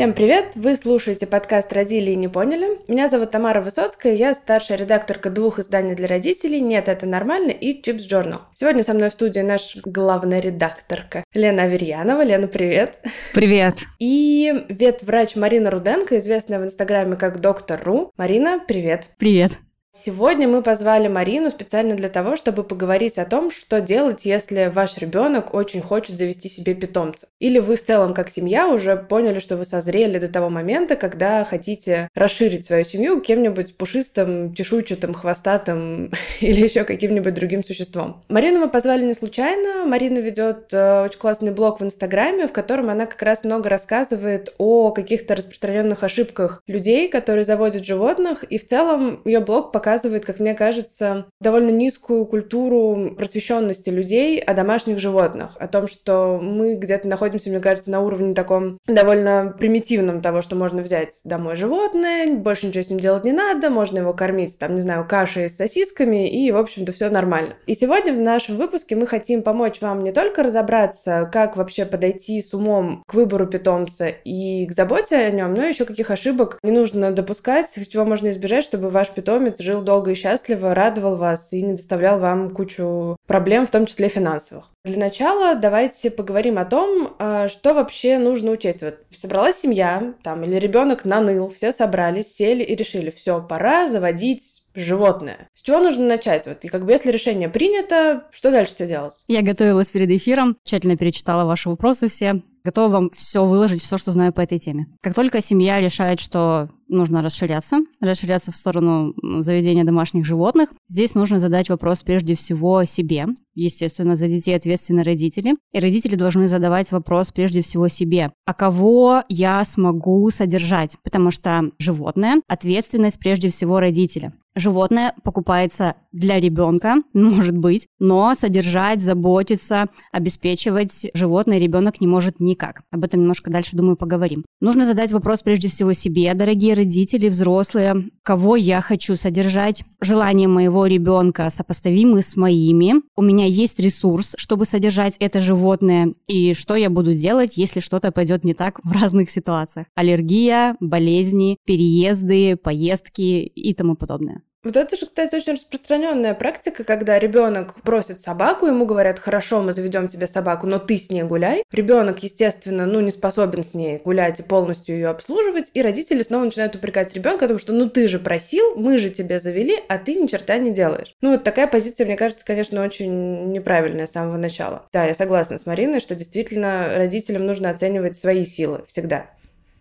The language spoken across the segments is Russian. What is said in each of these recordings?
Всем привет! Вы слушаете подкаст «Родили и не поняли». Меня зовут Тамара Высоцкая, я старшая редакторка двух изданий для родителей «Нет, это нормально» и «Чипс Journal». Сегодня со мной в студии наша главная редакторка Лена Аверьянова. Лена, привет! Привет! И ветврач Марина Руденко, известная в Инстаграме как Доктор Ру. Марина, привет! Привет! Сегодня мы позвали Марину специально для того, чтобы поговорить о том, что делать, если ваш ребенок очень хочет завести себе питомца. Или вы в целом как семья уже поняли, что вы созрели до того момента, когда хотите расширить свою семью кем-нибудь пушистым, чешуйчатым, хвостатым или еще каким-нибудь другим существом. Марину мы позвали не случайно. Марина ведет э, очень классный блог в Инстаграме, в котором она как раз много рассказывает о каких-то распространенных ошибках людей, которые заводят животных. И в целом ее блог показывает, как мне кажется, довольно низкую культуру просвещенности людей о домашних животных, о том, что мы где-то находимся, мне кажется, на уровне таком довольно примитивном того, что можно взять домой животное, больше ничего с ним делать не надо, можно его кормить, там, не знаю, кашей с сосисками, и, в общем-то, все нормально. И сегодня в нашем выпуске мы хотим помочь вам не только разобраться, как вообще подойти с умом к выбору питомца и к заботе о нем, но еще каких ошибок не нужно допускать, чего можно избежать, чтобы ваш питомец жил жил долго и счастливо, радовал вас и не доставлял вам кучу проблем, в том числе финансовых. Для начала давайте поговорим о том, а, что вообще нужно учесть. Вот собралась семья, там, или ребенок наныл, все собрались, сели и решили, все, пора заводить животное. С чего нужно начать? Вот, и как бы если решение принято, что дальше-то делать? Я готовилась перед эфиром, тщательно перечитала ваши вопросы все, готова вам все выложить, все, что знаю по этой теме. Как только семья решает, что нужно расширяться, расширяться в сторону заведения домашних животных, здесь нужно задать вопрос прежде всего себе. Естественно, за детей ответственны родители. И родители должны задавать вопрос прежде всего себе. А кого я смогу содержать? Потому что животное — ответственность прежде всего родителя. Животное покупается для ребенка, может быть, но содержать, заботиться, обеспечивать животное ребенок не может никак. Об этом немножко дальше, думаю, поговорим. Нужно задать вопрос прежде всего себе, дорогие родители, взрослые, кого я хочу содержать. Желания моего ребенка сопоставимы с моими. У меня есть ресурс, чтобы содержать это животное. И что я буду делать, если что-то пойдет не так в разных ситуациях. Аллергия, болезни, переезды, поездки и тому подобное. Вот это же, кстати, очень распространенная практика, когда ребенок просит собаку, ему говорят, хорошо, мы заведем тебе собаку, но ты с ней гуляй. Ребенок, естественно, ну, не способен с ней гулять и полностью ее обслуживать, и родители снова начинают упрекать ребенка о что ну ты же просил, мы же тебя завели, а ты ни черта не делаешь. Ну, вот такая позиция, мне кажется, конечно, очень неправильная с самого начала. Да, я согласна с Мариной, что действительно родителям нужно оценивать свои силы всегда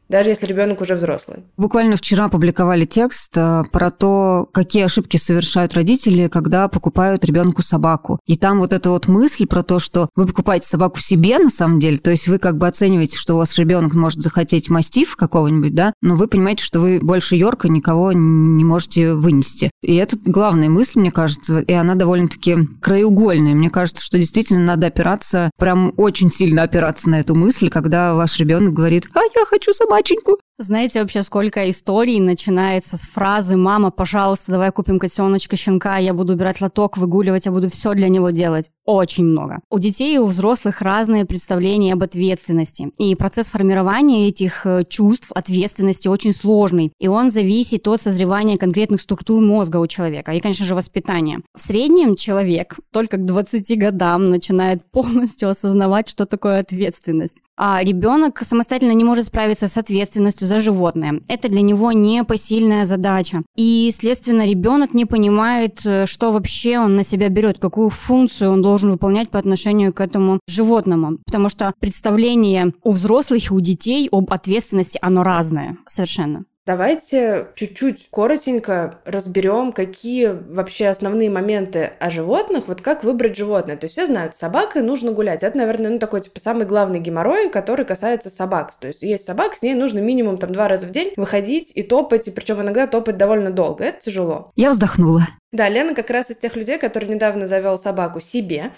даже если ребенок уже взрослый. Буквально вчера публиковали текст э, про то, какие ошибки совершают родители, когда покупают ребенку собаку. И там вот эта вот мысль про то, что вы покупаете собаку себе на самом деле, то есть вы как бы оцениваете, что у вас ребенок может захотеть мастиф какого-нибудь, да, но вы понимаете, что вы больше Йорка никого не можете вынести. И это главная мысль, мне кажется, и она довольно-таки краеугольная. Мне кажется, что действительно надо опираться, прям очень сильно опираться на эту мысль, когда ваш ребенок говорит, а я хочу собаку собаченьку. Знаете вообще, сколько историй начинается с фразы «Мама, пожалуйста, давай купим котеночка, щенка, я буду убирать лоток, выгуливать, я буду все для него делать». Очень много. У детей и у взрослых разные представления об ответственности. И процесс формирования этих э, чувств ответственности очень сложный. И он зависит от созревания конкретных структур мозга у человека и, конечно же, воспитания. В среднем человек только к 20 годам начинает полностью осознавать, что такое ответственность. А ребенок самостоятельно не может справиться с ответственностью за животное. Это для него непосильная задача. И, следственно, ребенок не понимает, э, что вообще он на себя берет, какую функцию он должен выполнять по отношению к этому животному. Потому что представление у взрослых и у детей об ответственности, оно разное совершенно. Давайте чуть-чуть коротенько разберем, какие вообще основные моменты о животных, вот как выбрать животное. То есть все знают, с собакой нужно гулять. Это, наверное, ну такой типа самый главный геморрой, который касается собак. То есть есть собака, с ней нужно минимум там два раза в день выходить и топать, и причем иногда топать довольно долго. Это тяжело. Я вздохнула. Да, Лена как раз из тех людей, который недавно завел собаку себе.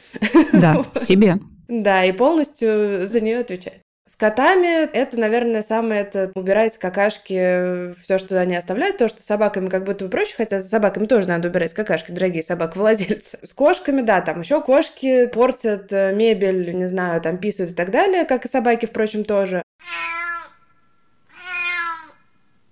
Да, себе. Да, и полностью за нее отвечает. С котами это, наверное, самое это убирать какашки, все, что они оставляют, то, что с собаками как будто бы проще, хотя с собаками тоже надо убирать какашки, дорогие собак-владельцы. С кошками, да, там еще кошки портят э, мебель, не знаю, там писают и так далее, как и собаки, впрочем, тоже.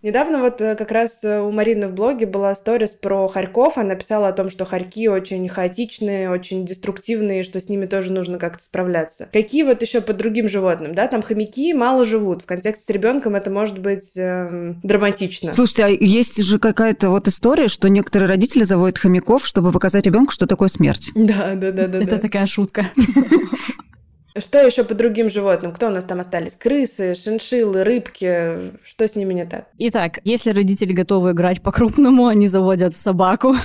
Недавно вот э, как раз э, у Марины в блоге была сторис про хорьков. Она писала о том, что хорьки очень хаотичные, очень деструктивные, что с ними тоже нужно как-то справляться. Какие вот еще по другим животным, да, там хомяки мало живут. В контексте с ребенком это может быть э, драматично. Слушайте, а есть же какая-то вот история, что некоторые родители заводят хомяков, чтобы показать ребенку, что такое смерть. Да, да, да, да. Это такая шутка. Что еще по другим животным? Кто у нас там остались? Крысы, шиншиллы, рыбки. Что с ними не так? Итак, если родители готовы играть по-крупному, они заводят собаку.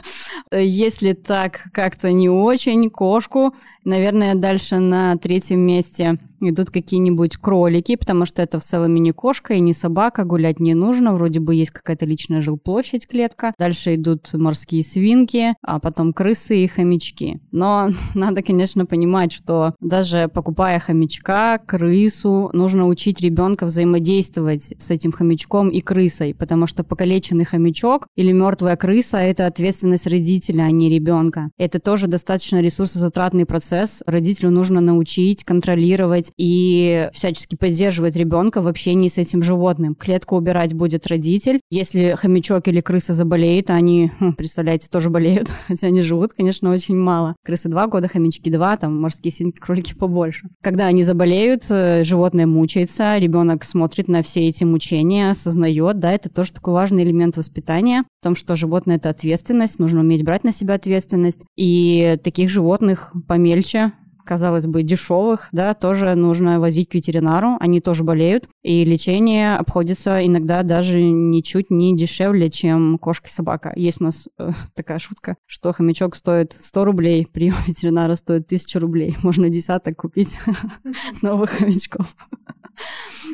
Если так как-то не очень, кошку. Наверное, дальше на третьем месте идут какие-нибудь кролики, потому что это в целом не кошка и не собака, гулять не нужно, вроде бы есть какая-то личная жилплощадь, клетка. Дальше идут морские свинки, а потом крысы и хомячки. Но надо, конечно, понимать, что даже покупая хомячка, крысу, нужно учить ребенка взаимодействовать с этим хомячком и крысой, потому что покалеченный хомячок или мертвая крыса – это ответственность родителя, а не ребенка. Это тоже достаточно ресурсозатратный процесс. Родителю нужно научить контролировать и всячески поддерживает ребенка в общении с этим животным. Клетку убирать будет родитель. Если хомячок или крыса заболеет, они, хм, представляете, тоже болеют, хотя они живут, конечно, очень мало. Крысы два года, хомячки два, там морские свинки, кролики побольше. Когда они заболеют, э, животное мучается, ребенок смотрит на все эти мучения, осознает, да, это тоже такой важный элемент воспитания, в том, что животное — это ответственность, нужно уметь брать на себя ответственность. И таких животных помельче казалось бы, дешевых, да, тоже нужно возить к ветеринару, они тоже болеют, и лечение обходится иногда даже ничуть не дешевле, чем кошка и собака. Есть у нас э, такая шутка, что хомячок стоит 100 рублей, прием ветеринара стоит 1000 рублей. Можно десяток купить новых хомячков.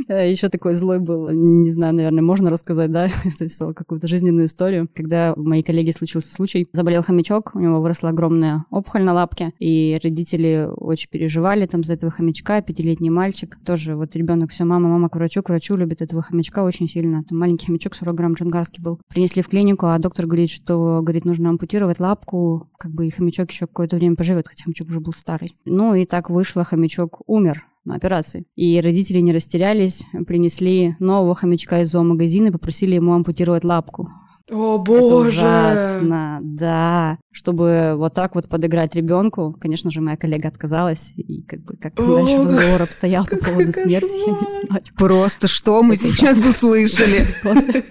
Э, Еще такой злой был, не знаю, наверное, можно рассказать, да, это все, какую-то жизненную историю. Когда у моей коллеги случился случай, заболел хомячок, у него выросла огромная опухоль на лапке, и родители очень переживали там за этого хомячка, пятилетний мальчик. Тоже вот ребенок все, мама, мама к врачу, к врачу, любит этого хомячка очень сильно. Там маленький хомячок, 40 грамм джунгарский был. Принесли в клинику, а доктор говорит, что, говорит, нужно ампутировать лапку, как бы и хомячок еще какое-то время поживет, хотя хомячок уже был старый. Ну и так вышло, хомячок умер операции. И родители не растерялись, принесли нового хомячка из зоомагазина и попросили ему ампутировать лапку. О боже! Это ужасно, да. Чтобы вот так вот подыграть ребенку, конечно же, моя коллега отказалась, и как бы как О, дальше разговор обстоял по поводу смерти, я не знаю. Просто что мы сейчас услышали?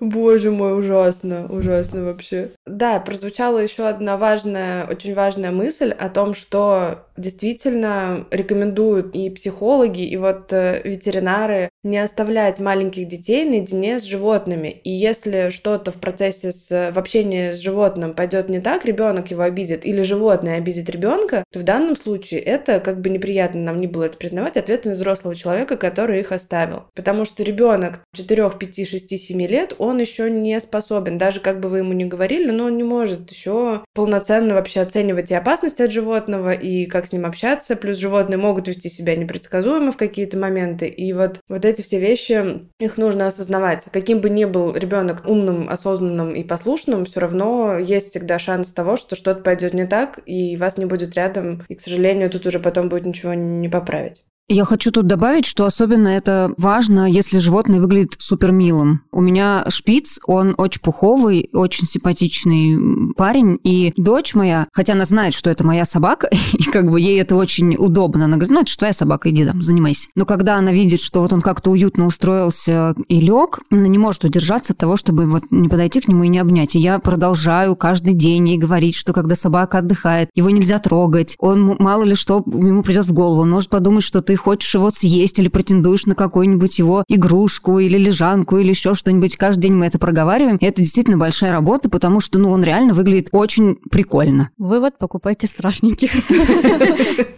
Боже мой, ужасно, ужасно вообще. Да, прозвучала еще одна важная, очень важная мысль о том, что действительно рекомендуют и психологи, и вот э, ветеринары не оставлять маленьких детей наедине с животными. И если что-то в процессе с, в общении с животным пойдет не так, ребенок его обидит, или животное обидит ребенка, то в данном случае это, как бы неприятно нам не было это признавать, ответственность взрослого человека, который их оставил. Потому что ребенок 4, 5, 6, 7 лет, он еще не способен, даже как бы вы ему не говорили, но он не может еще полноценно вообще оценивать и опасность от животного, и как с ним общаться, плюс животные могут вести себя непредсказуемо в какие-то моменты, и вот, вот эти все вещи, их нужно осознавать. Каким бы ни был ребенок умным, осознанным и послушным, все равно есть всегда шанс того, что что-то пойдет не так, и вас не будет рядом, и, к сожалению, тут уже потом будет ничего не поправить. Я хочу тут добавить, что особенно это важно, если животное выглядит супер милым. У меня шпиц, он очень пуховый, очень симпатичный парень, и дочь моя, хотя она знает, что это моя собака, и как бы ей это очень удобно, она говорит, ну это же твоя собака, иди там, занимайся. Но когда она видит, что вот он как-то уютно устроился и лег, она не может удержаться от того, чтобы вот не подойти к нему и не обнять. И я продолжаю каждый день ей говорить, что когда собака отдыхает, его нельзя трогать, он мало ли что ему придет в голову, он может подумать, что ты хочешь его съесть или претендуешь на какую-нибудь его игрушку или лежанку или еще что-нибудь. Каждый день мы это проговариваем. И это действительно большая работа, потому что ну, он реально выглядит очень прикольно. Вывод, покупайте страшненьких.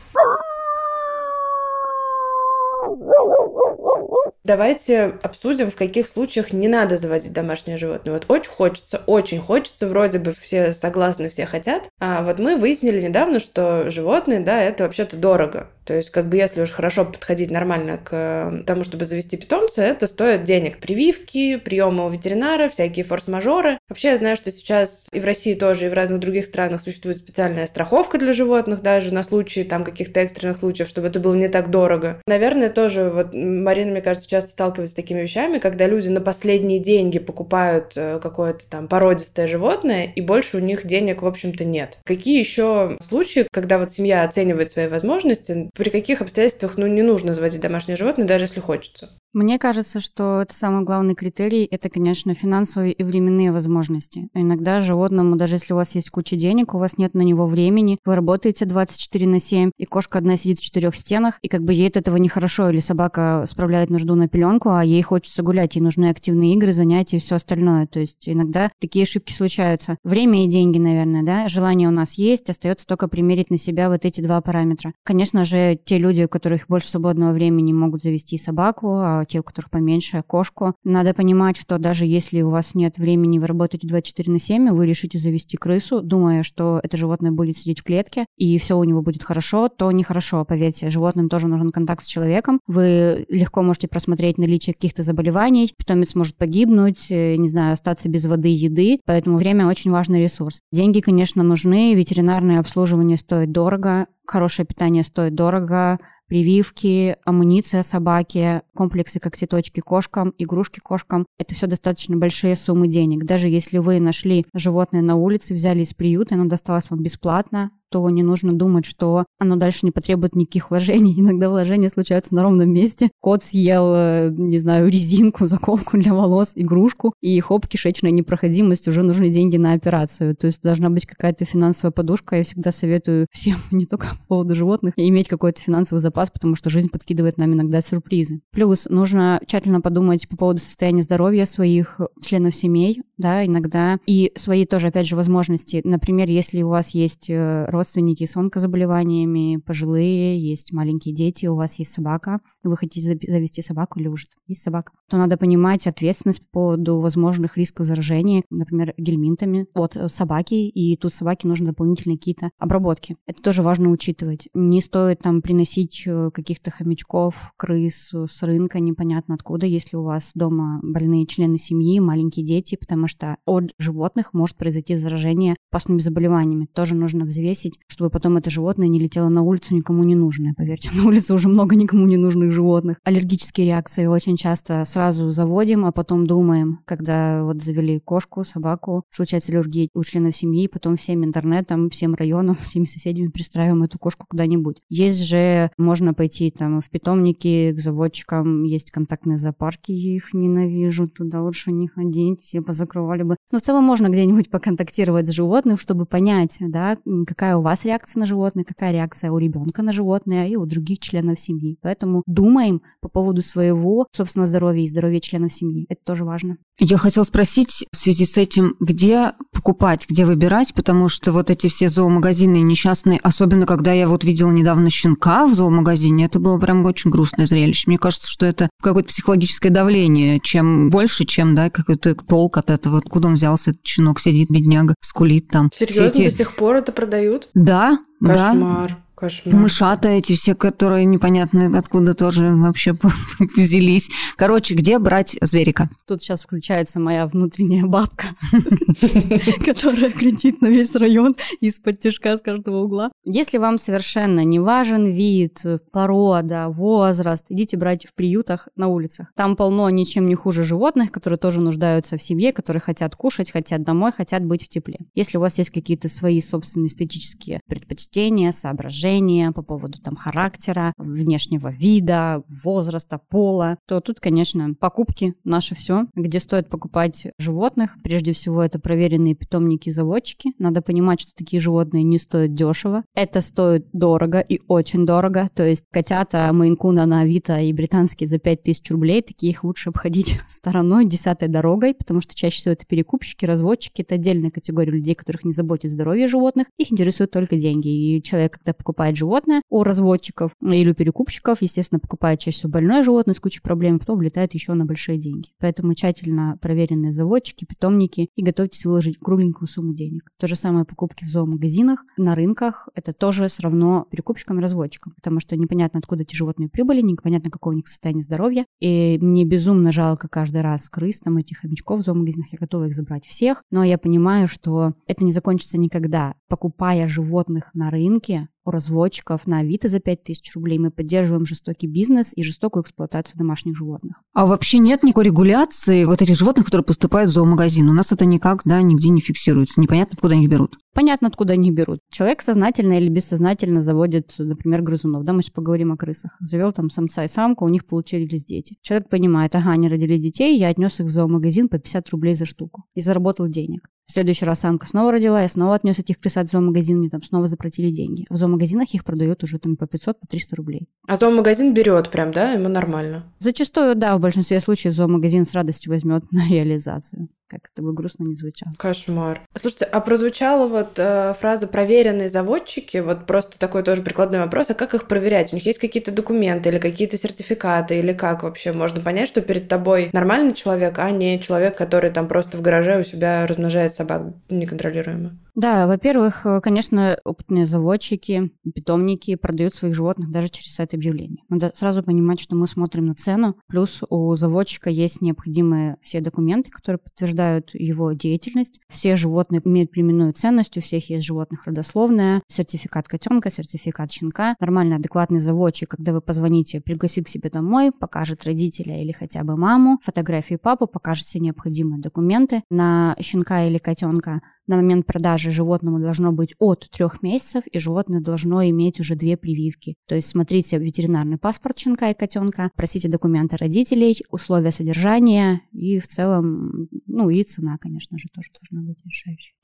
Давайте обсудим, в каких случаях не надо заводить домашнее животное. Вот очень хочется, очень хочется, вроде бы все согласны, все хотят. А вот мы выяснили недавно, что животные, да, это вообще-то дорого. То есть, как бы, если уж хорошо подходить нормально к э, тому, чтобы завести питомца, это стоит денег. Прививки, приемы у ветеринара, всякие форс-мажоры. Вообще, я знаю, что сейчас и в России тоже, и в разных других странах существует специальная страховка для животных, даже на случай там каких-то экстренных случаев, чтобы это было не так дорого. Наверное, тоже, вот Марина, мне кажется, сейчас часто сталкиваюсь с такими вещами, когда люди на последние деньги покупают э, какое-то там породистое животное, и больше у них денег, в общем-то, нет. Какие еще случаи, когда вот семья оценивает свои возможности, при каких обстоятельствах, ну, не нужно заводить домашнее животное, даже если хочется? Мне кажется, что это самый главный критерий, это, конечно, финансовые и временные возможности. Иногда животному, даже если у вас есть куча денег, у вас нет на него времени, вы работаете 24 на 7, и кошка одна сидит в четырех стенах, и как бы ей от этого нехорошо, или собака справляет нужду на пеленку, а ей хочется гулять, ей нужны активные игры, занятия и все остальное. То есть иногда такие ошибки случаются. Время и деньги, наверное, да, желание у нас есть, остается только примерить на себя вот эти два параметра. Конечно же, те люди, у которых больше свободного времени, могут завести собаку, а те, у которых поменьше, кошку. Надо понимать, что даже если у вас нет времени, вы работаете 24 на 7, вы решите завести крысу, думая, что это животное будет сидеть в клетке, и все у него будет хорошо, то нехорошо, поверьте. Животным тоже нужен контакт с человеком. Вы легко можете просмотреть наличие каких-то заболеваний, питомец может погибнуть, э, не знаю, остаться без воды и еды, поэтому время очень важный ресурс. Деньги, конечно, нужны, ветеринарное обслуживание стоит дорого, хорошее питание стоит дорого, прививки, амуниция собаки, комплексы когтеточки кошкам, игрушки кошкам. Это все достаточно большие суммы денег. Даже если вы нашли животное на улице, взяли из приюта, оно досталось вам бесплатно, то не нужно думать, что оно дальше не потребует никаких вложений. Иногда вложения случаются на ровном месте. Кот съел, э, не знаю, резинку, заколку для волос, игрушку, и хоп, кишечная непроходимость, уже нужны деньги на операцию. То есть должна быть какая-то финансовая подушка. Я всегда советую всем, не только по поводу животных, иметь какой-то финансовый запас, потому что жизнь подкидывает нам иногда сюрпризы. Плюс нужно тщательно подумать по поводу состояния здоровья своих членов семей, да, иногда, и свои тоже, опять же, возможности. Например, если у вас есть э, родственники с онкозаболеваниями, пожилые, есть маленькие дети, у вас есть собака, вы хотите завести собаку или уже есть собака, то надо понимать ответственность по поводу возможных рисков заражения, например, гельминтами от собаки, и тут собаке нужны дополнительные какие-то обработки. Это тоже важно учитывать. Не стоит там приносить э, каких-то хомячков, крыс с рынка, непонятно откуда, если у вас дома больные члены семьи, маленькие дети, потому что от животных может произойти заражение опасными заболеваниями. Тоже нужно взвесить выбросить, чтобы потом это животное не летело на улицу никому не нужное. Поверьте, на улице уже много никому не нужных животных. Аллергические реакции очень часто сразу заводим, а потом думаем, когда вот завели кошку, собаку, случается аллергия у членов семьи, потом всем интернетом, всем районам, всеми соседями пристраиваем эту кошку куда-нибудь. Есть же, можно пойти там в питомники к заводчикам, есть контактные зоопарки, я их ненавижу, туда лучше не ходить, все позакрывали бы. Но в целом можно где-нибудь поконтактировать с животным, чтобы понять, да, какая у вас реакция на животное, какая реакция у ребенка на животное и у других членов семьи. Поэтому думаем по поводу своего собственного здоровья и здоровья членов семьи. Это тоже важно. Я хотела спросить в связи с этим, где покупать, где выбирать, потому что вот эти все зоомагазины несчастные, особенно когда я вот видела недавно щенка в зоомагазине, это было прям очень грустное зрелище. Мне кажется, что это какое-то психологическое давление, чем больше, чем, да, какой-то толк от этого, откуда он взялся, этот щенок сидит, бедняга, скулит там. Серьезно, эти... до сих пор это продают? Да, Кошмар. Да. Кошмар. Мышата эти все, которые непонятно откуда тоже вообще взялись. Короче, где брать зверика? Тут сейчас включается моя внутренняя бабка, которая кричит на весь район из-под тяжка с каждого угла. Если вам совершенно не важен вид, порода, возраст, идите брать в приютах на улицах. Там полно ничем не хуже животных, которые тоже нуждаются в семье, которые хотят кушать, хотят домой, хотят быть в тепле. Если у вас есть какие-то свои собственные эстетические предпочтения, соображения, отношения, по поводу там характера, внешнего вида, возраста, пола, то тут, конечно, покупки наше все. Где стоит покупать животных? Прежде всего, это проверенные питомники-заводчики. Надо понимать, что такие животные не стоят дешево. Это стоит дорого и очень дорого. То есть котята Мейнкуна на Авито и британские за 5000 рублей, такие их лучше обходить стороной, десятой дорогой, потому что чаще всего это перекупщики, разводчики, это отдельная категория людей, которых не заботит здоровье животных, их интересуют только деньги. И человек, когда покупает покупает животное у разводчиков или у перекупщиков, естественно, покупает чаще всего больное животное с кучей проблем, потом влетает еще на большие деньги. Поэтому тщательно проверенные заводчики, питомники и готовьтесь выложить кругленькую сумму денег. То же самое покупки в зоомагазинах, на рынках, это тоже все равно перекупщикам и разводчикам, потому что непонятно, откуда эти животные прибыли, непонятно, какого у них состояние здоровья. И мне безумно жалко каждый раз крыс, там, этих хомячков в зоомагазинах, я готова их забрать всех, но я понимаю, что это не закончится никогда. Покупая животных на рынке, у разводчиков на Авито за 5000 рублей. Мы поддерживаем жестокий бизнес и жестокую эксплуатацию домашних животных. А вообще нет никакой регуляции вот этих животных, которые поступают в зоомагазин? У нас это никак, да, нигде не фиксируется. Непонятно, откуда они берут. Понятно, откуда они берут. Человек сознательно или бессознательно заводит, например, грызунов. Да, мы сейчас поговорим о крысах. Завел там самца и самку, у них получились дети. Человек понимает, ага, они родили детей, я отнес их в зоомагазин по 50 рублей за штуку и заработал денег. В следующий раз самка снова родила, я снова отнес этих крысат в зоомагазин, мне там снова заплатили деньги. В зоомагазинах их продают уже там по 500, по 300 рублей. А зоомагазин берет прям, да, ему нормально? Зачастую, да, в большинстве случаев зоомагазин с радостью возьмет на реализацию как это бы грустно не звучало. Кошмар. Слушайте, а прозвучала вот э, фраза «проверенные заводчики», вот просто такой тоже прикладной вопрос, а как их проверять? У них есть какие-то документы или какие-то сертификаты, или как вообще можно понять, что перед тобой нормальный человек, а не человек, который там просто в гараже у себя размножает собак неконтролируемо? Да, во-первых, конечно, опытные заводчики, питомники продают своих животных даже через сайт объявлений. Надо сразу понимать, что мы смотрим на цену, плюс у заводчика есть необходимые все документы, которые подтверждают его деятельность. Все животные имеют племенную ценность, у всех есть животных родословная, сертификат котенка, сертификат щенка. Нормальный, адекватный заводчик, когда вы позвоните, пригласит к себе домой, покажет родителя или хотя бы маму, фотографии папы, покажет все необходимые документы на щенка или котенка, на момент продажи животному должно быть от трех месяцев, и животное должно иметь уже две прививки. То есть смотрите ветеринарный паспорт щенка и котенка, просите документы родителей, условия содержания и в целом, ну и цена, конечно же, тоже должна быть решающей.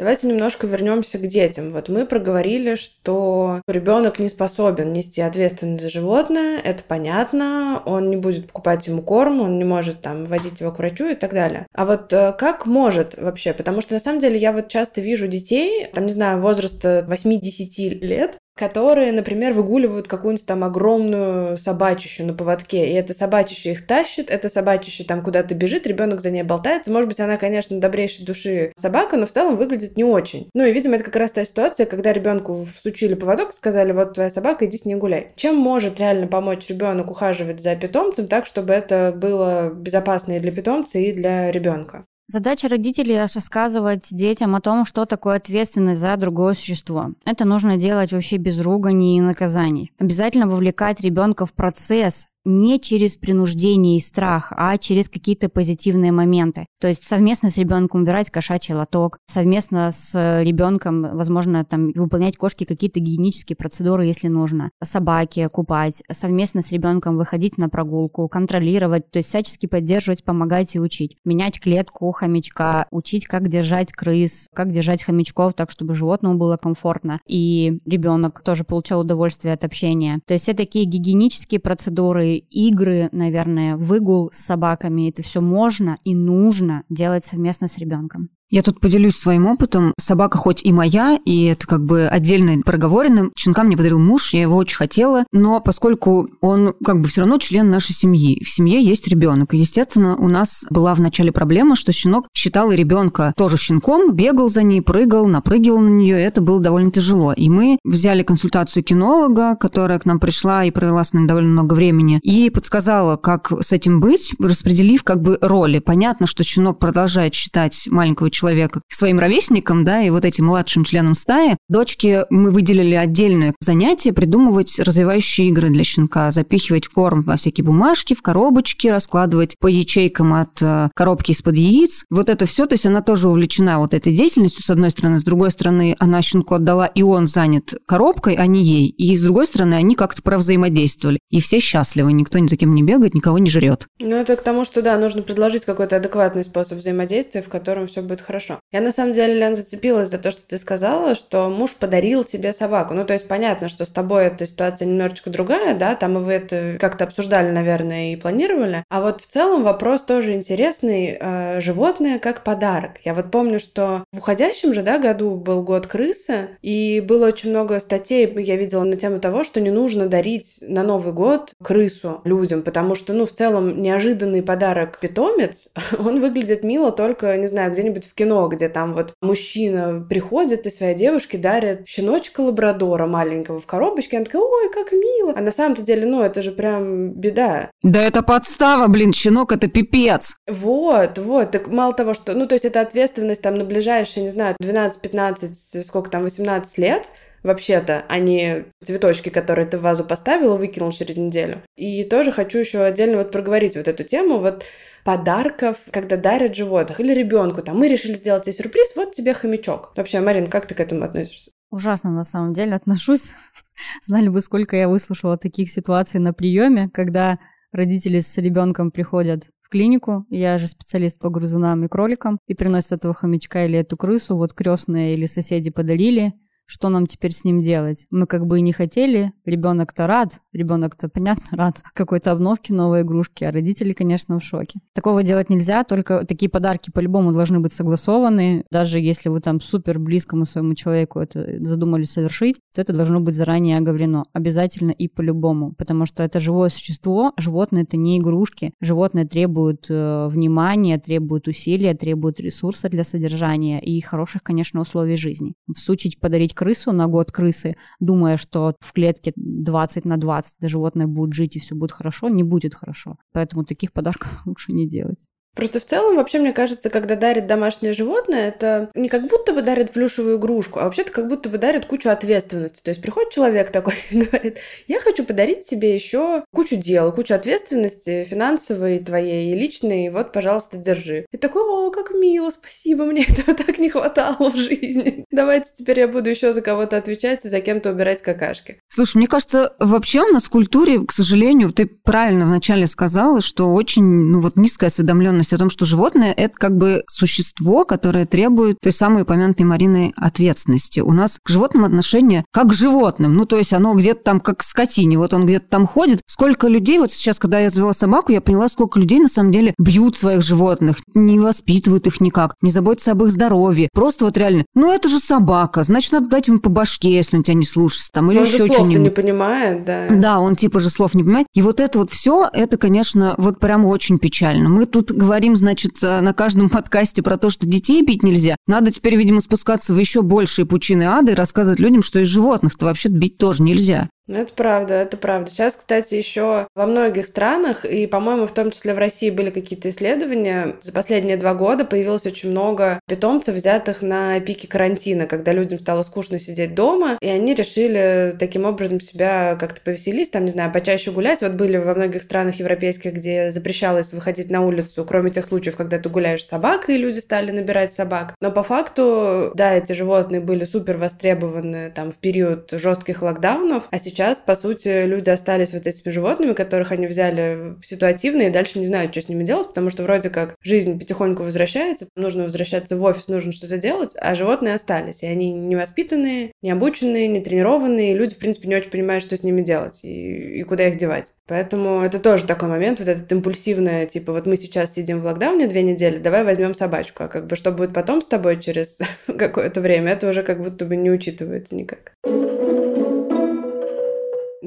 Давайте немножко вернемся к детям. Вот мы проговорили, что ребенок не способен нести ответственность за животное, это понятно, он не будет покупать ему корм, он не может там возить его к врачу и так далее. А вот э, как может вообще? Потому что на самом деле я вот часто вижу детей, там, не знаю, возраста 8-10 лет, которые, например, выгуливают какую-нибудь там огромную собачищу на поводке, и эта собачища их тащит, эта собачища там куда-то бежит, ребенок за ней болтается. Может быть, она, конечно, добрейшей души собака, но в целом выглядит не очень. Ну и, видимо, это как раз та ситуация, когда ребенку всучили поводок, сказали, вот твоя собака, иди с ней гуляй. Чем может реально помочь ребенок ухаживать за питомцем так, чтобы это было безопасно и для питомца, и для ребенка? Задача родителей – рассказывать детям о том, что такое ответственность за другое существо. Это нужно делать вообще без руганий и наказаний. Обязательно вовлекать ребенка в процесс не через принуждение и страх, а через какие-то позитивные моменты. То есть совместно с ребенком убирать кошачий лоток, совместно с ребенком, возможно, там выполнять кошки какие-то гигиенические процедуры, если нужно, собаки купать, совместно с ребенком выходить на прогулку, контролировать, то есть всячески поддерживать, помогать и учить. Менять клетку хомячка, учить, как держать крыс, как держать хомячков так, чтобы животному было комфортно. И ребенок тоже получал удовольствие от общения. То есть все такие гигиенические процедуры, игры, наверное, выгул с собаками. Это все можно и нужно делать совместно с ребенком. Я тут поделюсь своим опытом. Собака хоть и моя, и это как бы отдельно проговорено. Щенка мне подарил муж, я его очень хотела. Но поскольку он как бы все равно член нашей семьи, в семье есть ребенок. Естественно, у нас была вначале проблема, что щенок считал и ребенка тоже щенком, бегал за ней, прыгал, напрыгивал на нее. И это было довольно тяжело. И мы взяли консультацию кинолога, которая к нам пришла и провела с ним довольно много времени, и подсказала, как с этим быть, распределив как бы роли. Понятно, что щенок продолжает считать маленького человека человека к своим ровесникам, да, и вот этим младшим членам стаи, дочке мы выделили отдельное занятие придумывать развивающие игры для щенка, запихивать корм во всякие бумажки, в коробочки, раскладывать по ячейкам от э, коробки из-под яиц. Вот это все, то есть она тоже увлечена вот этой деятельностью, с одной стороны, с другой стороны, она щенку отдала, и он занят коробкой, а не ей. И с другой стороны, они как-то провзаимодействовали. И все счастливы, никто ни за кем не бегает, никого не жрет. Ну, это к тому, что, да, нужно предложить какой-то адекватный способ взаимодействия, в котором все будет хорошо хорошо. Я на самом деле, Лен, зацепилась за то, что ты сказала, что муж подарил тебе собаку. Ну, то есть понятно, что с тобой эта ситуация немножечко другая, да, там и вы это как-то обсуждали, наверное, и планировали. А вот в целом вопрос тоже интересный. Э, животное как подарок. Я вот помню, что в уходящем же, да, году был год крысы, и было очень много статей, я видела на тему того, что не нужно дарить на Новый год крысу людям, потому что, ну, в целом неожиданный подарок питомец, он выглядит мило только, не знаю, где-нибудь в кино, где там вот мужчина приходит и своей девушке дарит щеночка лабрадора маленького в коробочке, она такая, ой, как мило. А на самом-то деле, ну, это же прям беда. Да это подстава, блин, щенок это пипец. Вот, вот, так мало того, что, ну, то есть это ответственность там на ближайшие, не знаю, 12-15, сколько там, 18 лет, вообще-то, а не цветочки, которые ты в вазу поставил и выкинул через неделю. И тоже хочу еще отдельно вот проговорить вот эту тему, вот подарков, когда дарят животных или ребенку. Там мы решили сделать тебе сюрприз, вот тебе хомячок. Вообще, Марин, как ты к этому относишься? Ужасно на самом деле отношусь. Знали бы, сколько я выслушала таких ситуаций на приеме, когда родители с ребенком приходят клинику, я же специалист по грызунам и кроликам, и приносят этого хомячка или эту крысу, вот крестные или соседи подарили, что нам теперь с ним делать? Мы как бы и не хотели, ребенок-то рад, ребенок-то, понятно, рад какой-то обновке, новой игрушки, а родители, конечно, в шоке. Такого делать нельзя, только такие подарки по-любому должны быть согласованы, даже если вы там супер близкому своему человеку это задумали совершить, то это должно быть заранее оговорено, обязательно и по-любому, потому что это живое существо, животное это не игрушки, животное требует э, внимания, требует усилия, требует ресурса для содержания и хороших, конечно, условий жизни. Всучить, подарить крысу на год крысы, думая, что в клетке 20 на 20 это животное будет жить и все будет хорошо, не будет хорошо. Поэтому таких подарков лучше не делать. Просто в целом, вообще, мне кажется, когда дарит домашнее животное, это не как будто бы дарит плюшевую игрушку, а вообще-то как будто бы дарит кучу ответственности. То есть приходит человек такой и говорит, я хочу подарить тебе еще кучу дел, кучу ответственности финансовой твоей и личной, вот, пожалуйста, держи. И такой, о, как мило, спасибо, мне этого так не хватало в жизни. Давайте теперь я буду еще за кого-то отвечать и за кем-то убирать какашки. Слушай, мне кажется, вообще у нас в культуре, к сожалению, ты правильно вначале сказала, что очень, ну вот низкая осведомленность осведомленность о том, что животное – это как бы существо, которое требует той самой упомянутой Мариной ответственности. У нас к животным отношение как к животным. Ну, то есть оно где-то там как к скотине. Вот он где-то там ходит. Сколько людей, вот сейчас, когда я завела собаку, я поняла, сколько людей на самом деле бьют своих животных, не воспитывают их никак, не заботятся об их здоровье. Просто вот реально, ну это же собака, значит, надо дать ему по башке, если он тебя не слушается. Там, или он еще что-нибудь. не понимает, да. Да, он типа же слов не понимает. И вот это вот все, это, конечно, вот прямо очень печально. Мы тут говорим говорим, значит, э, на каждом подкасте про то, что детей бить нельзя, надо теперь, видимо, спускаться в еще большие пучины ада и рассказывать людям, что и животных-то вообще бить тоже нельзя. Ну, это правда, это правда. Сейчас, кстати, еще во многих странах, и, по-моему, в том числе в России были какие-то исследования, за последние два года появилось очень много питомцев, взятых на пике карантина, когда людям стало скучно сидеть дома, и они решили таким образом себя как-то повеселить, там, не знаю, почаще гулять. Вот были во многих странах европейских, где запрещалось выходить на улицу, кроме тех случаев, когда ты гуляешь с собакой, и люди стали набирать собак. Но по факту, да, эти животные были супер востребованы там в период жестких локдаунов, а сейчас сейчас, по сути, люди остались вот этими животными, которых они взяли ситуативно и дальше не знают, что с ними делать, потому что вроде как жизнь потихоньку возвращается, нужно возвращаться в офис, нужно что-то делать, а животные остались, и они не воспитанные, не тренированные, и люди, в принципе, не очень понимают, что с ними делать и, и куда их девать. Поэтому это тоже такой момент, вот этот импульсивное, типа, вот мы сейчас сидим в локдауне две недели, давай возьмем собачку, а как бы что будет потом с тобой через какое-то время, это уже как будто бы не учитывается никак.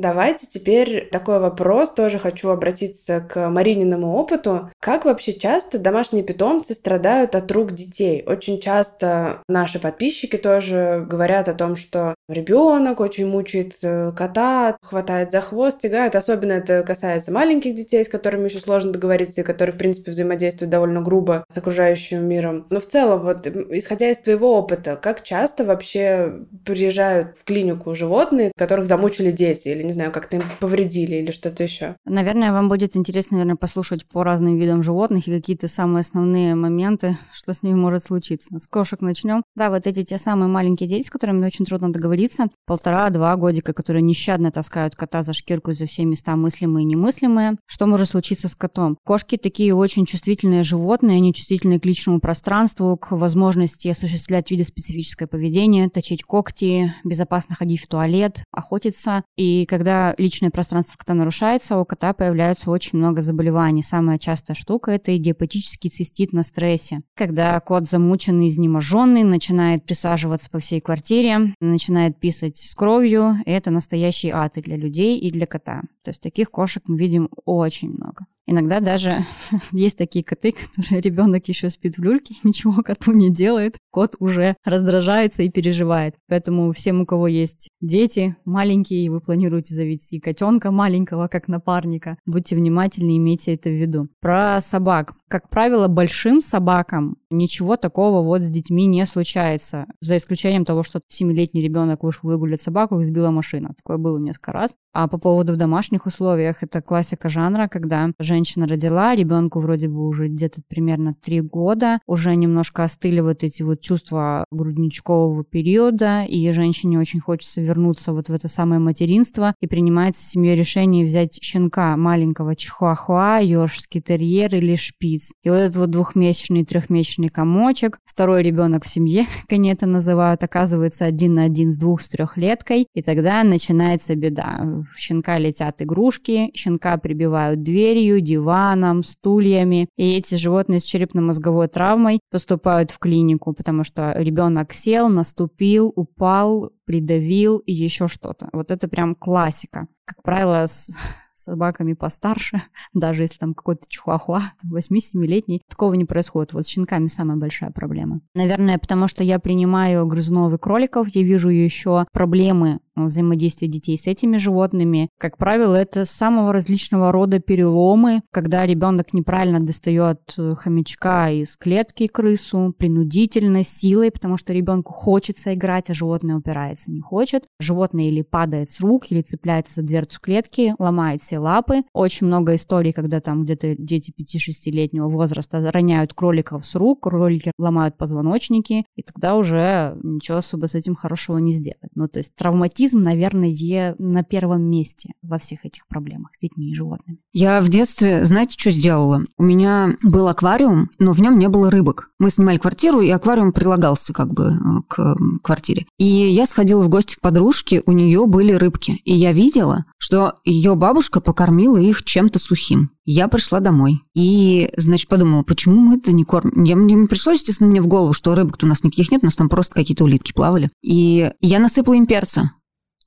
Давайте теперь такой вопрос, тоже хочу обратиться к Марининому опыту. Как вообще часто домашние питомцы страдают от рук детей? Очень часто наши подписчики тоже говорят о том, что ребенок очень мучает э, кота, хватает за хвост, тягает. Особенно это касается маленьких детей, с которыми еще сложно договориться, и которые, в принципе, взаимодействуют довольно грубо с окружающим миром. Но в целом, вот, исходя из твоего опыта, как часто вообще приезжают в клинику животные, которых замучили дети или не знаю, как-то им повредили или что-то еще. Наверное, вам будет интересно, наверное, послушать по разным видам животных и какие-то самые основные моменты, что с ними может случиться. С кошек начнем. Да, вот эти те самые маленькие дети, с которыми очень трудно договориться. Полтора-два годика, которые нещадно таскают кота за шкирку за все места мыслимые и немыслимые. Что может случиться с котом? Кошки такие очень чувствительные животные, они чувствительны к личному пространству, к возможности осуществлять виды специфическое поведение, точить когти, безопасно ходить в туалет, охотиться. И когда личное пространство кота нарушается, у кота появляется очень много заболеваний. Самая частая штука – это идиопатический цистит на стрессе. Когда кот замученный, изнеможенный, начинает присаживаться по всей квартире, начинает писать с кровью, это настоящий ад и для людей, и для кота. То есть таких кошек мы видим очень много. Иногда даже есть такие коты, которые ребенок еще спит в люльке, ничего коту не делает, кот уже раздражается и переживает. Поэтому всем, у кого есть дети маленькие, и вы планируете завести котенка маленького, как напарника, будьте внимательны, имейте это в виду. Про собак. Как правило, большим собакам ничего такого вот с детьми не случается, за исключением того, что семилетний ребенок вышел выгулять собаку, их сбила машина. Такое было несколько раз. А по поводу в домашних условиях, это классика жанра, когда женщина родила, ребенку вроде бы уже где-то примерно три года, уже немножко остыли вот эти вот чувства грудничкового периода, и женщине очень хочется вернуться вот в это самое материнство, и принимается с семьей решение взять щенка маленького чихуахуа, йоршский терьер или шпиц. И вот этот вот двухмесячный, трехмесячный комочек, второй ребенок в семье, как они это называют, оказывается один на один с двух с трехлеткой, и тогда начинается беда в щенка летят игрушки, щенка прибивают дверью, диваном, стульями, и эти животные с черепно-мозговой травмой поступают в клинику, потому что ребенок сел, наступил, упал, придавил и еще что-то. Вот это прям классика. Как правило, с собаками постарше, даже если там какой-то чихуахуа, 8-7-летний, такого не происходит. Вот с щенками самая большая проблема. Наверное, потому что я принимаю грызунов и кроликов, я вижу еще проблемы взаимодействия детей с этими животными. Как правило, это самого различного рода переломы, когда ребенок неправильно достает э, хомячка из клетки крысу, принудительно, силой, потому что ребенку хочется играть, а животное упирается, не хочет. Животное или падает с рук, или цепляется за дверцу клетки, ломает все лапы. Очень много историй, когда там где-то дети 5-6-летнего возраста роняют кроликов с рук, кролики ломают позвоночники, и тогда уже ничего особо с этим хорошего не сделать. Ну, то есть травматизм аутизм, наверное, на первом месте во всех этих проблемах с детьми и животными. Я в детстве, знаете, что сделала? У меня был аквариум, но в нем не было рыбок. Мы снимали квартиру, и аквариум прилагался как бы э, к квартире. И я сходила в гости к подружке, у нее были рыбки. И я видела, что ее бабушка покормила их чем-то сухим. Я пришла домой и, значит, подумала, почему мы это не кормим? Я, мне пришло, естественно, мне в голову, что рыбок-то у нас никаких нет, у нас там просто какие-то улитки плавали. И я насыпала им перца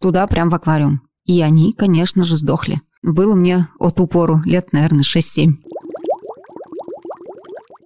туда прям в аквариум. И они, конечно же, сдохли. Было мне от упору лет, наверное, 6-7.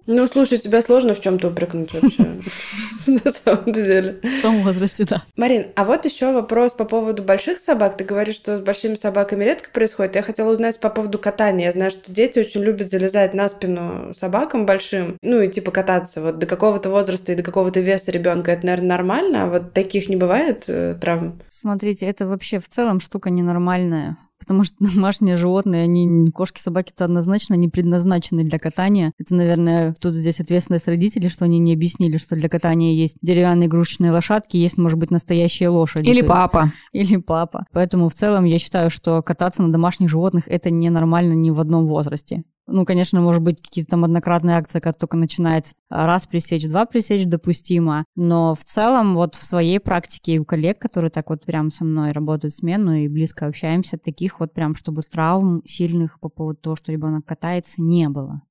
Ну, слушай, тебя сложно в чем-то упрекнуть вообще, на самом деле. В том возрасте, да. Марин, а вот еще вопрос по поводу больших собак. Ты говоришь, что с большими собаками редко происходит. Я хотела узнать по поводу катания. Я знаю, что дети очень любят залезать на спину собакам большим, ну и типа кататься. Вот до какого-то возраста и до какого-то веса ребенка это, наверное, нормально, а вот таких не бывает э, травм? Смотрите, это вообще в целом штука ненормальная потому что домашние животные, они, кошки, собаки-то однозначно не предназначены для катания. Это, наверное, тут здесь ответственность родителей, что они не объяснили, что для катания есть деревянные игрушечные лошадки, есть, может быть, настоящие лошади. Или папа. Или папа. Поэтому в целом я считаю, что кататься на домашних животных это ненормально ни в одном возрасте. Ну, конечно, может быть, какие-то там однократные акции, когда только начинается раз пресечь, два пресечь допустимо, но в целом вот в своей практике и у коллег, которые так вот прям со мной работают смену и близко общаемся, таких вот прям, чтобы травм сильных по поводу того, что ребенок катается, не было.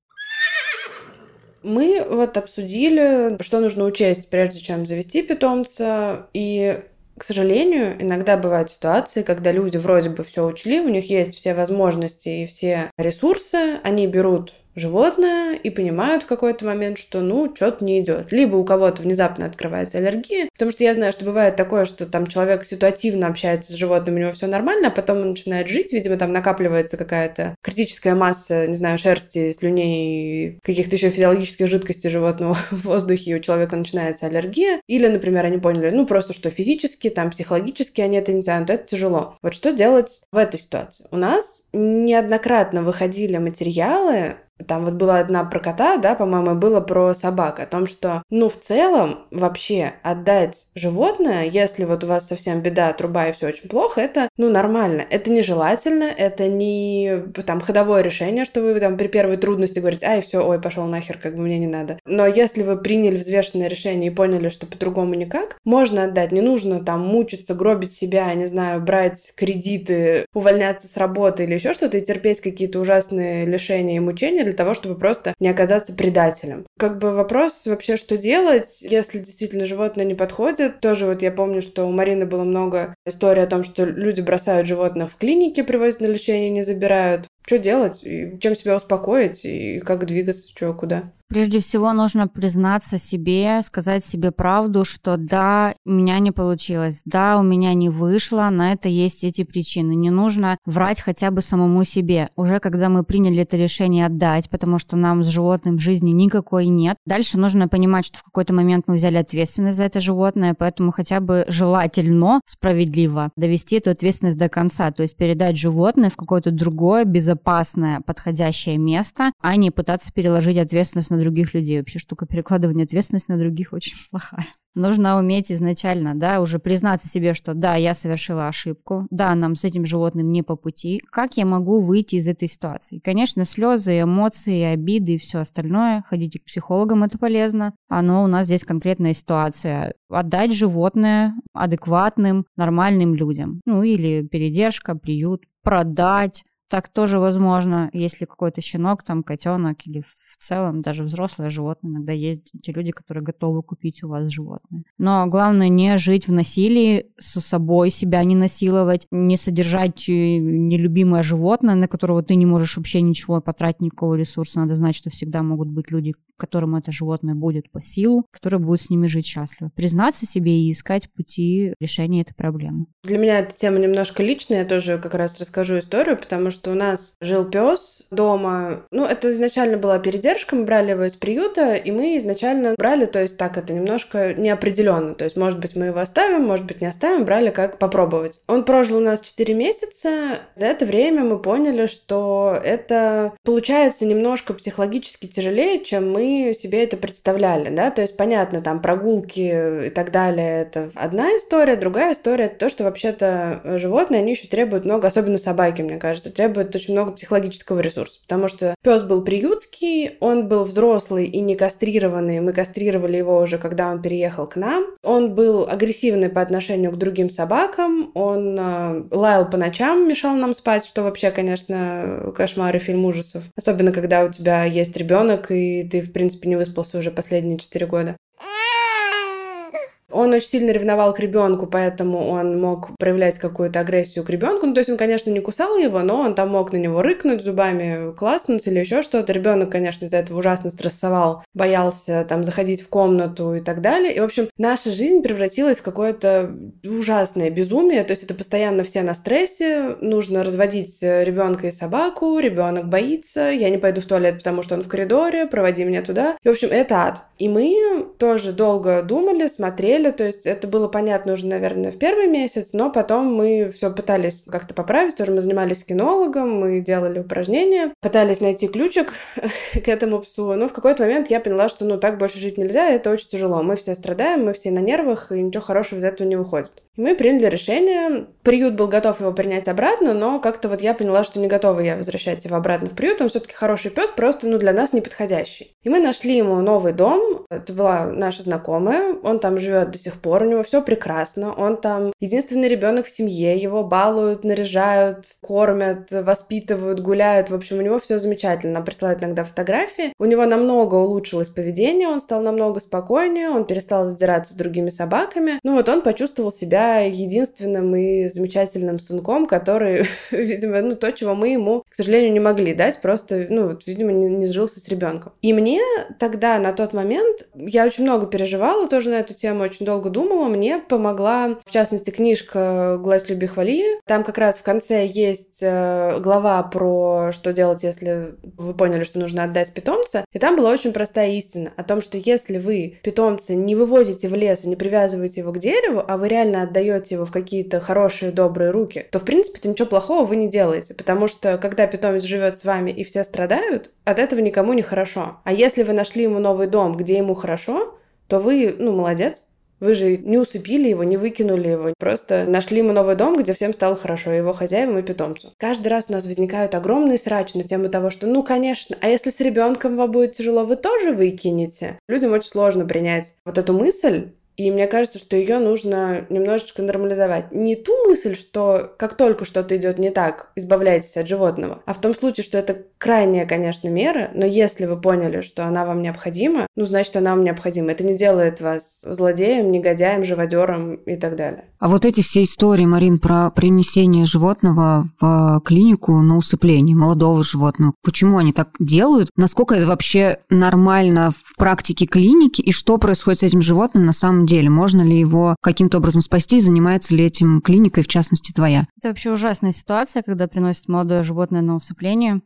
Мы вот обсудили, что нужно учесть, прежде чем завести питомца, и к сожалению, иногда бывают ситуации, когда люди вроде бы все учли, у них есть все возможности и все ресурсы, они берут животное и понимают в какой-то момент, что ну, что-то не идет. Либо у кого-то внезапно открывается аллергия, потому что я знаю, что бывает такое, что там человек ситуативно общается с животным, у него все нормально, а потом он начинает жить, видимо, там накапливается какая-то критическая масса, не знаю, шерсти, слюней, каких-то еще физиологических жидкостей животного в воздухе, и у человека начинается аллергия. Или, например, они поняли, ну, просто что физически, там, психологически они это не тянут, это тяжело. Вот что делать в этой ситуации? У нас неоднократно выходили материалы там вот была одна про кота, да, по-моему, было про собак, о том, что, ну, в целом, вообще отдать животное, если вот у вас совсем беда, труба и все очень плохо, это, ну, нормально. Это нежелательно, это не там ходовое решение, что вы там при первой трудности говорите, ай, все, ой, пошел нахер, как бы мне не надо. Но если вы приняли взвешенное решение и поняли, что по-другому никак, можно отдать, не нужно там мучиться, гробить себя, не знаю, брать кредиты, увольняться с работы или еще что-то и терпеть какие-то ужасные лишения и мучения для того, чтобы просто не оказаться предателем. Как бы вопрос вообще, что делать, если действительно животное не подходит. Тоже вот я помню, что у Марины было много история о том, что люди бросают животных в клинике, привозят на лечение, не забирают. Что делать? И чем себя успокоить? И как двигаться? Что, куда? Прежде всего нужно признаться себе, сказать себе правду, что да, у меня не получилось, да, у меня не вышло, на это есть эти причины. Не нужно врать хотя бы самому себе. Уже когда мы приняли это решение отдать, потому что нам с животным жизни никакой нет, дальше нужно понимать, что в какой-то момент мы взяли ответственность за это животное, поэтому хотя бы желательно, справедливо довести эту ответственность до конца, то есть передать животное в какое-то другое безопасное, подходящее место, а не пытаться переложить ответственность на других людей. Вообще штука перекладывания ответственности на других очень плохая. Нужно уметь изначально, да, уже признаться себе, что да, я совершила ошибку, да, нам с этим животным не по пути. Как я могу выйти из этой ситуации? Конечно, слезы, эмоции, обиды и все остальное. Ходите к психологам, это полезно. Но у нас здесь конкретная ситуация. Отдать животное адекватным, нормальным людям. Ну или передержка, приют, продать, так тоже возможно, если какой-то щенок, там, котенок или в целом даже взрослое животное. Иногда есть те люди, которые готовы купить у вас животное. Но главное не жить в насилии со собой, себя не насиловать, не содержать э, нелюбимое животное, на которого ты не можешь вообще ничего потратить, никакого ресурса. Надо знать, что всегда могут быть люди, которым это животное будет по силу, которые будут с ними жить счастливо. Признаться себе и искать пути решения этой проблемы. Для меня эта тема немножко личная, я тоже как раз расскажу историю, потому что у нас жил пес дома. Ну, это изначально была передержка, мы брали его из приюта, и мы изначально брали, то есть так это немножко неопределенно. То есть, может быть, мы его оставим, может быть, не оставим, брали как попробовать. Он прожил у нас 4 месяца. За это время мы поняли, что это получается немножко психологически тяжелее, чем мы себе это представляли, да, то есть понятно, там прогулки и так далее, это одна история, другая история, это то, что вообще-то животные, они еще требуют много, особенно собаки, мне кажется, требуют очень много психологического ресурса, потому что пес был приютский, он был взрослый и не кастрированный, мы кастрировали его уже, когда он переехал к нам. Он был агрессивный по отношению к другим собакам, он э, лаял по ночам, мешал нам спать, что вообще, конечно, кошмар и фильм ужасов. Особенно, когда у тебя есть ребенок, и ты, в принципе, не выспался уже последние четыре года. Он очень сильно ревновал к ребенку, поэтому он мог проявлять какую-то агрессию к ребенку. Ну, то есть он, конечно, не кусал его, но он там мог на него рыкнуть зубами, класснуть или еще что-то. Ребенок, конечно, из-за этого ужасно стрессовал, боялся там заходить в комнату и так далее. И, в общем, наша жизнь превратилась в какое-то ужасное безумие. То есть это постоянно все на стрессе, нужно разводить ребенка и собаку, ребенок боится, я не пойду в туалет, потому что он в коридоре, проводи меня туда. И, в общем, это ад. И мы тоже долго думали, смотрели, неделю, то есть это было понятно уже, наверное, в первый месяц, но потом мы все пытались как-то поправить, тоже мы занимались кинологом, мы делали упражнения, пытались найти ключик к этому псу, но в какой-то момент я поняла, что ну так больше жить нельзя, это очень тяжело, мы все страдаем, мы все на нервах, и ничего хорошего из этого не выходит. И мы приняли решение, приют был готов его принять обратно, но как-то вот я поняла, что не готова я возвращать его обратно в приют, он все-таки хороший пес, просто ну для нас неподходящий. И мы нашли ему новый дом, это была наша знакомая, он там живет до сих пор, у него все прекрасно, он там единственный ребенок в семье, его балуют, наряжают, кормят, воспитывают, гуляют, в общем, у него все замечательно, присылают иногда фотографии, у него намного улучшилось поведение, он стал намного спокойнее, он перестал задираться с другими собаками, ну вот он почувствовал себя единственным и замечательным сынком, который, видимо, ну то, чего мы ему, к сожалению, не могли дать, просто, ну, вот, видимо, не, не сжился с ребенком. И мне тогда, на тот момент, я очень много переживала тоже на эту тему, очень долго думала, мне помогла, в частности, книжка «Глазь люби хвали». Там как раз в конце есть э, глава про что делать, если вы поняли, что нужно отдать питомца. И там была очень простая истина о том, что если вы питомца не вывозите в лес и не привязываете его к дереву, а вы реально отдаете его в какие-то хорошие, добрые руки, то, в принципе-то, ничего плохого вы не делаете. Потому что, когда питомец живет с вами и все страдают, от этого никому не хорошо. А если вы нашли ему новый дом, где ему хорошо, то вы, ну, молодец, вы же не усыпили его, не выкинули его, просто нашли ему новый дом, где всем стало хорошо, его хозяевам и питомцу. Каждый раз у нас возникают огромные срач на тему того, что, ну, конечно, а если с ребенком вам будет тяжело, вы тоже выкинете. Людям очень сложно принять вот эту мысль, И мне кажется, что ее нужно немножечко нормализовать. Не ту мысль, что как только что-то идет не так, избавляйтесь от животного, а в том случае, что это крайняя, конечно, мера, но если вы поняли, что она вам необходима, ну, значит, она вам необходима. Это не делает вас злодеем, негодяем, живодером и так далее. А вот эти все истории, Марин, про принесение животного в клинику на усыпление молодого животного, почему они так делают? Насколько это вообще нормально в практике клиники? И что происходит с этим животным на самом деле? Можно ли его каким-то образом спасти? Занимается ли этим клиника, в частности, твоя? Это вообще ужасная ситуация, когда приносят молодое животное на усыпление.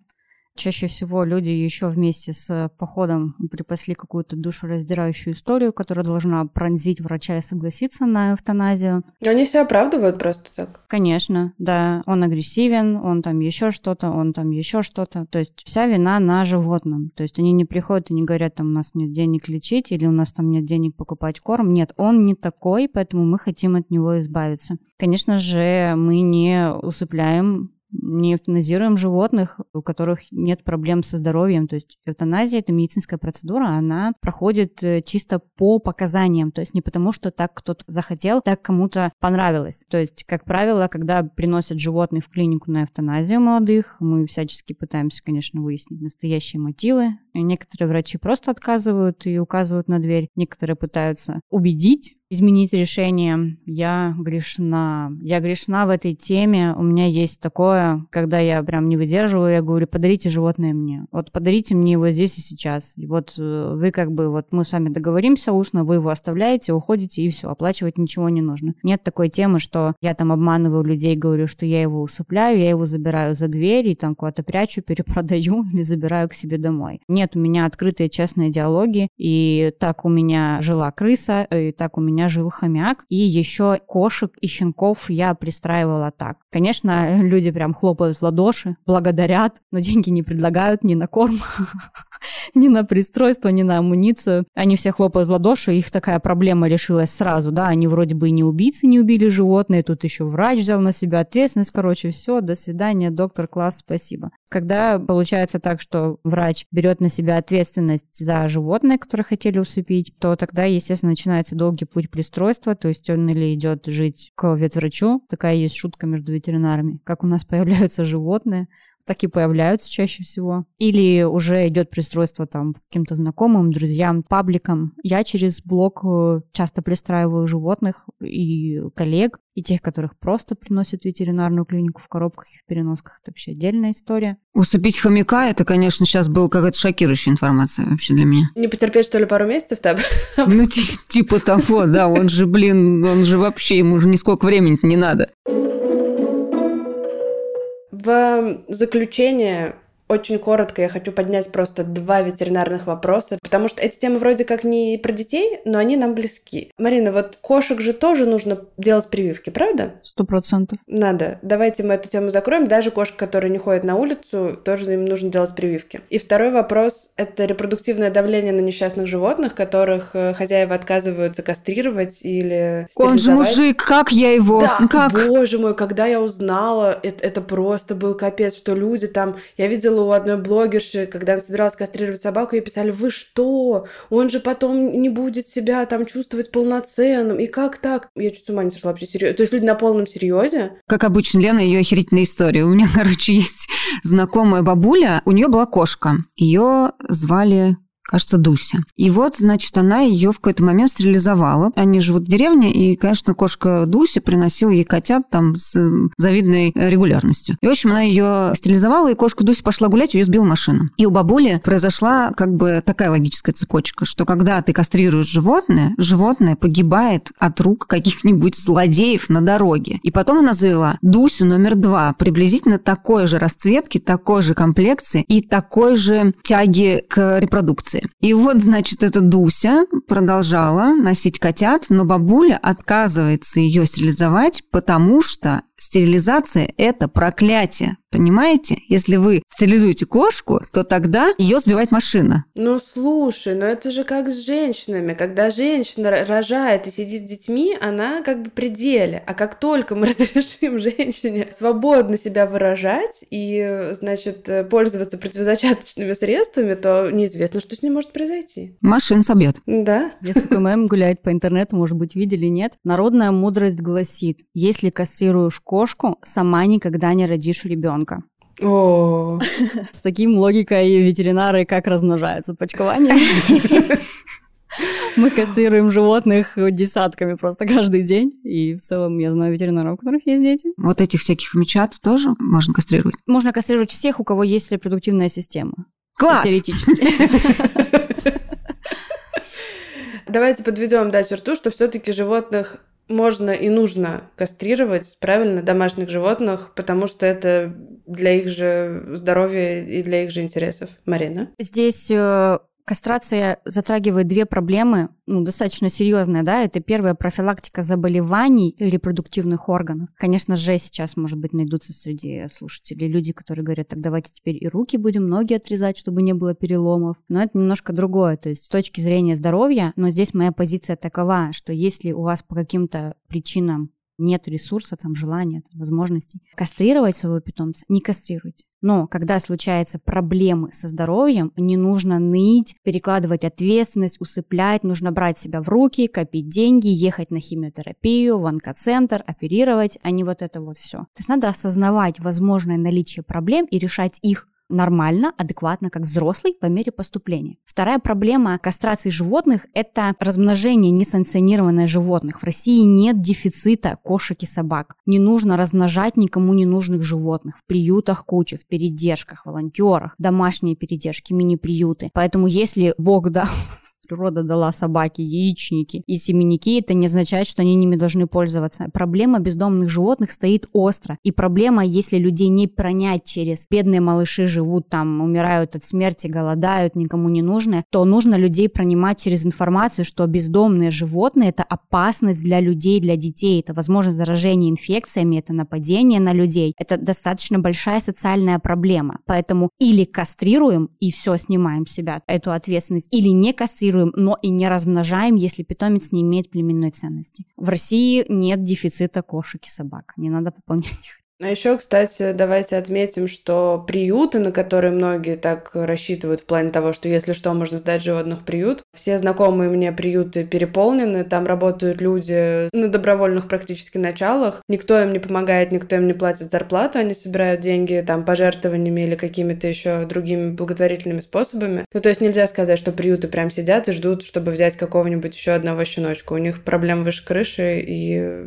Чаще всего люди еще вместе с походом припасли какую-то душераздирающую историю, которая должна пронзить врача и согласиться на эвтаназию. Они все оправдывают просто так. Конечно, да. Он агрессивен, он там еще что-то, он там еще что-то. То есть вся вина на животном. То есть они не приходят и не говорят, там у нас нет денег лечить или у нас там нет денег покупать корм. Нет, он не такой, поэтому мы хотим от него избавиться. Конечно же, мы не усыпляем не эвтаназируем животных, у которых нет проблем со здоровьем. То есть эвтаназия – это медицинская процедура, она проходит э, чисто по показаниям, то есть не потому, что так кто-то захотел, так кому-то понравилось. То есть, как правило, когда приносят животных в клинику на эвтаназию молодых, мы всячески пытаемся, конечно, выяснить настоящие мотивы. Некоторые врачи просто отказывают и указывают на дверь, некоторые пытаются убедить изменить решение. Я грешна. Я грешна в этой теме. У меня есть такое, когда я прям не выдерживаю, я говорю, подарите животное мне. Вот подарите мне его здесь и сейчас. И вот э, вы как бы, вот мы с вами договоримся устно, вы его оставляете, уходите и все, оплачивать ничего не нужно. Нет такой темы, что я там обманываю людей, говорю, что я его усыпляю, я его забираю за дверь и там куда-то прячу, перепродаю или забираю к себе домой. Нет, у меня открытые честные диалоги, и так у меня жила крыса, и так у меня меня жил хомяк, и еще кошек и щенков я пристраивала так. Конечно, люди прям хлопают в ладоши, благодарят, но деньги не предлагают ни на корм, ни на пристройство, ни на амуницию. Они все хлопают в ладоши, их такая проблема решилась сразу, да, они вроде бы и не убийцы, не убили животные, тут еще врач взял на себя ответственность, короче, все, до свидания, доктор, класс, спасибо. Когда получается так, что врач берет на себя ответственность за животное, которое хотели усыпить, то тогда, естественно, начинается долгий путь пристройства, то есть он или идет жить к ветврачу, такая есть шутка между ветеринарами, как у нас появляются животные, так и появляются чаще всего. Или уже идет пристройство там каким-то знакомым, друзьям, пабликам. Я через блог э, часто пристраиваю животных и коллег, и тех, которых просто приносят в ветеринарную клинику в коробках и в переносках. Это вообще отдельная история. Усыпить хомяка, это, конечно, сейчас была какая-то шокирующая информация вообще для меня. Не потерпеть, что ли, пару месяцев там? Ну, типа того, да, он же, блин, он же вообще, ему уже нисколько времени не надо. В заключение очень коротко я хочу поднять просто два ветеринарных вопроса, потому что эти темы вроде как не про детей, но они нам близки. Марина, вот кошек же тоже нужно делать прививки, правда? Сто процентов. Надо. Давайте мы эту тему закроем. Даже кошек, которые не ходят на улицу, тоже им нужно делать прививки. И второй вопрос — это репродуктивное давление на несчастных животных, которых э, хозяева отказываются кастрировать или Он же мужик, как я его? Да, как? боже мой, когда я узнала, это, это просто был капец, что люди там... Я видела видела у одной блогерши, когда она собиралась кастрировать собаку, ей писали, вы что? Он же потом не будет себя там чувствовать полноценным. И как так? Я чуть с ума не сошла вообще серьезно. То есть люди на полном серьезе? Как обычно, Лена, ее охерительная история. У меня, короче, есть знакомая бабуля, у нее была кошка. Ее звали кажется, Дуся. И вот, значит, она ее в какой-то момент стерилизовала. Они живут в деревне, и, конечно, кошка Дуся приносила ей котят там с завидной регулярностью. И, в общем, она ее стерилизовала, и кошка Дуся пошла гулять, ее сбила машина. И у бабули произошла как бы такая логическая цепочка, что когда ты кастрируешь животное, животное погибает от рук каких-нибудь злодеев на дороге. И потом она завела Дусю номер два, приблизительно такой же расцветки, такой же комплекции и такой же тяги к репродукции инфекции. И вот, значит, эта Дуся продолжала носить котят, но бабуля отказывается ее стерилизовать, потому что стерилизация – это проклятие. Понимаете? Если вы стерилизуете кошку, то тогда ее сбивает машина. Ну, слушай, ну это же как с женщинами. Когда женщина рожает и сидит с детьми, она как бы при деле. А как только мы разрешим женщине свободно себя выражать и, значит, пользоваться противозачаточными средствами, то неизвестно, что с ним может произойти? Машин собьет. Да. Такой мем, гуляет по интернету, может быть, видели, нет? Народная мудрость гласит, если кастрируешь кошку, сама никогда не родишь ребенка. О, С таким логикой ветеринары как размножаются почкованием. Мы кастрируем животных десятками просто каждый день. И в целом я знаю ветеринаров, у которых есть дети. Вот этих всяких мечат тоже можно кастрировать. Можно кастрировать всех, у кого есть репродуктивная система. Класс! Теоретически. Давайте подведем да, черту, что все-таки животных можно и нужно кастрировать, правильно, домашних животных, потому что это для их же здоровья и для их же интересов. Марина? Здесь э, Кастрация затрагивает две проблемы, ну, достаточно серьезные, да, это первая профилактика заболеваний репродуктивных органов. Конечно же, сейчас, может быть, найдутся среди слушателей люди, которые говорят, так давайте теперь и руки будем, ноги отрезать, чтобы не было переломов. Но это немножко другое, то есть с точки зрения здоровья, но здесь моя позиция такова, что если у вас по каким-то причинам нет ресурса, там, желания, там, возможностей. Кастрировать своего питомца не кастрируйте. Но когда случаются проблемы со здоровьем, не нужно ныть, перекладывать ответственность, усыплять, нужно брать себя в руки, копить деньги, ехать на химиотерапию, в онкоцентр, оперировать, а не вот это вот все. То есть надо осознавать возможное наличие проблем и решать их нормально, адекватно, как взрослый по мере поступления. Вторая проблема кастрации животных – это размножение несанкционированное животных. В России нет дефицита кошек и собак. Не нужно размножать никому не нужных животных. В приютах куча, в передержках, волонтерах, домашние передержки, мини-приюты. Поэтому если Бог дал природа дала собаке яичники и семенники, это не означает, что они ними должны пользоваться. Проблема бездомных животных стоит остро. И проблема, если людей не пронять через бедные малыши живут там, умирают от смерти, голодают, никому не нужны, то нужно людей пронимать через информацию, что бездомные животные – это опасность для людей, для детей, это возможность заражения инфекциями, это нападение на людей. Это достаточно большая социальная проблема. Поэтому или кастрируем и все, снимаем себя эту ответственность, или не кастрируем, кастрируем, но и не размножаем, если питомец не имеет племенной ценности. В России нет дефицита кошек и собак. Не надо пополнять их. А еще, кстати, давайте отметим, что приюты, на которые многие так рассчитывают в плане того, что если что, можно сдать животных в приют. Все знакомые мне приюты переполнены, там работают люди на добровольных практически началах. Никто им не помогает, никто им не платит зарплату, они собирают деньги там пожертвованиями или какими-то еще другими благотворительными способами. Ну, то есть нельзя сказать, что приюты прям сидят и ждут, чтобы взять какого-нибудь еще одного щеночка. У них проблем выше крыши, и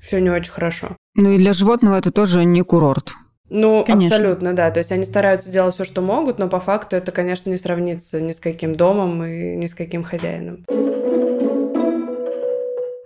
все не очень хорошо. Ну и для животного это тоже не курорт. Ну, конечно. абсолютно, да. То есть они стараются делать все, что могут, но по факту это, конечно, не сравнится ни с каким домом и ни с каким хозяином.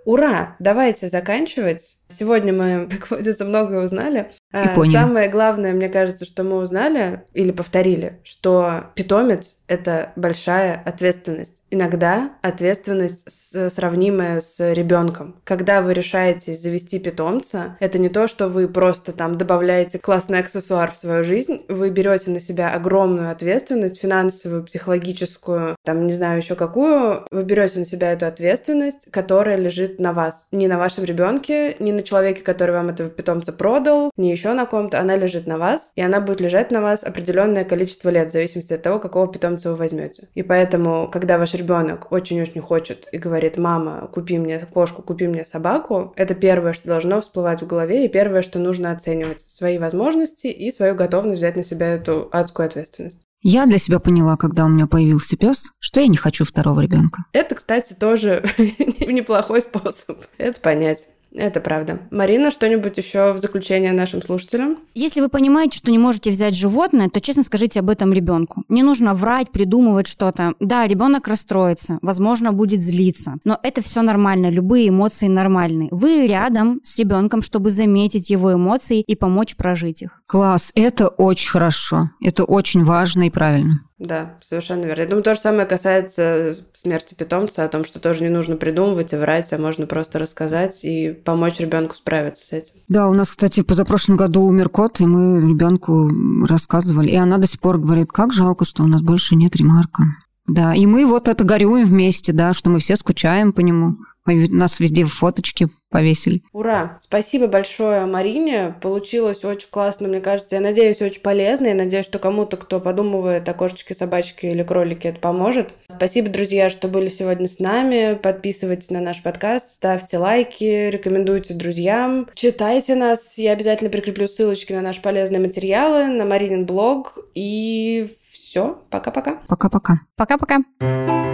Ура! Давайте заканчивать. Сегодня мы, как водится, многое узнали. И поняли. Самое главное, мне кажется, что мы узнали или повторили, что питомец — это большая ответственность. Иногда ответственность сравнимая с ребенком. Когда вы решаете завести питомца, это не то, что вы просто там добавляете классный аксессуар в свою жизнь, вы берете на себя огромную ответственность, финансовую, психологическую, там, не знаю еще какую, вы берете на себя эту ответственность, которая лежит на вас. Не на вашем ребенке, не на человеке, который вам этого питомца продал, не еще на ком-то, она лежит на вас, и она будет лежать на вас определенное количество лет, в зависимости от того, какого питомца вы возьмете. И поэтому, когда ваш ребенок очень-очень хочет и говорит, мама, купи мне кошку, купи мне собаку, это первое, что должно всплывать в голове, и первое, что нужно оценивать свои возможности и свою готовность взять на себя эту адскую ответственность. Я для себя поняла, когда у меня появился пес, что я не хочу второго ребенка. Это, кстати, тоже неплохой способ это понять. Это правда. Марина, что-нибудь еще в заключение нашим слушателям? Если вы понимаете, что не можете взять животное, то честно скажите об этом ребенку. Не нужно врать, придумывать что-то. Да, ребенок расстроится, возможно, будет злиться, но это все нормально, любые эмоции нормальны. Вы рядом с ребенком, чтобы заметить его эмоции и помочь прожить их. Класс, это очень хорошо, это очень важно и правильно. Да, совершенно верно. Я думаю, то же самое касается смерти питомца, о том, что тоже не нужно придумывать и врать, а можно просто рассказать и помочь ребенку справиться с этим. Да, у нас, кстати, позапрошлом году умер кот, и мы ребенку рассказывали, и она до сих пор говорит, как жалко, что у нас больше нет ремарка. Да, и мы вот это горюем вместе, да, что мы все скучаем по нему. У нас везде фоточки повесили. Ура! Спасибо большое Марине. Получилось очень классно, мне кажется. Я надеюсь, очень полезно. Я надеюсь, что кому-то, кто подумывает о кошечке, собачке или кролике, это поможет. Спасибо, друзья, что были сегодня с нами. Подписывайтесь на наш подкаст, ставьте лайки, рекомендуйте друзьям. Читайте нас. Я обязательно прикреплю ссылочки на наши полезные материалы, на Маринин блог. И все. Пока-пока. Пока-пока. Пока-пока.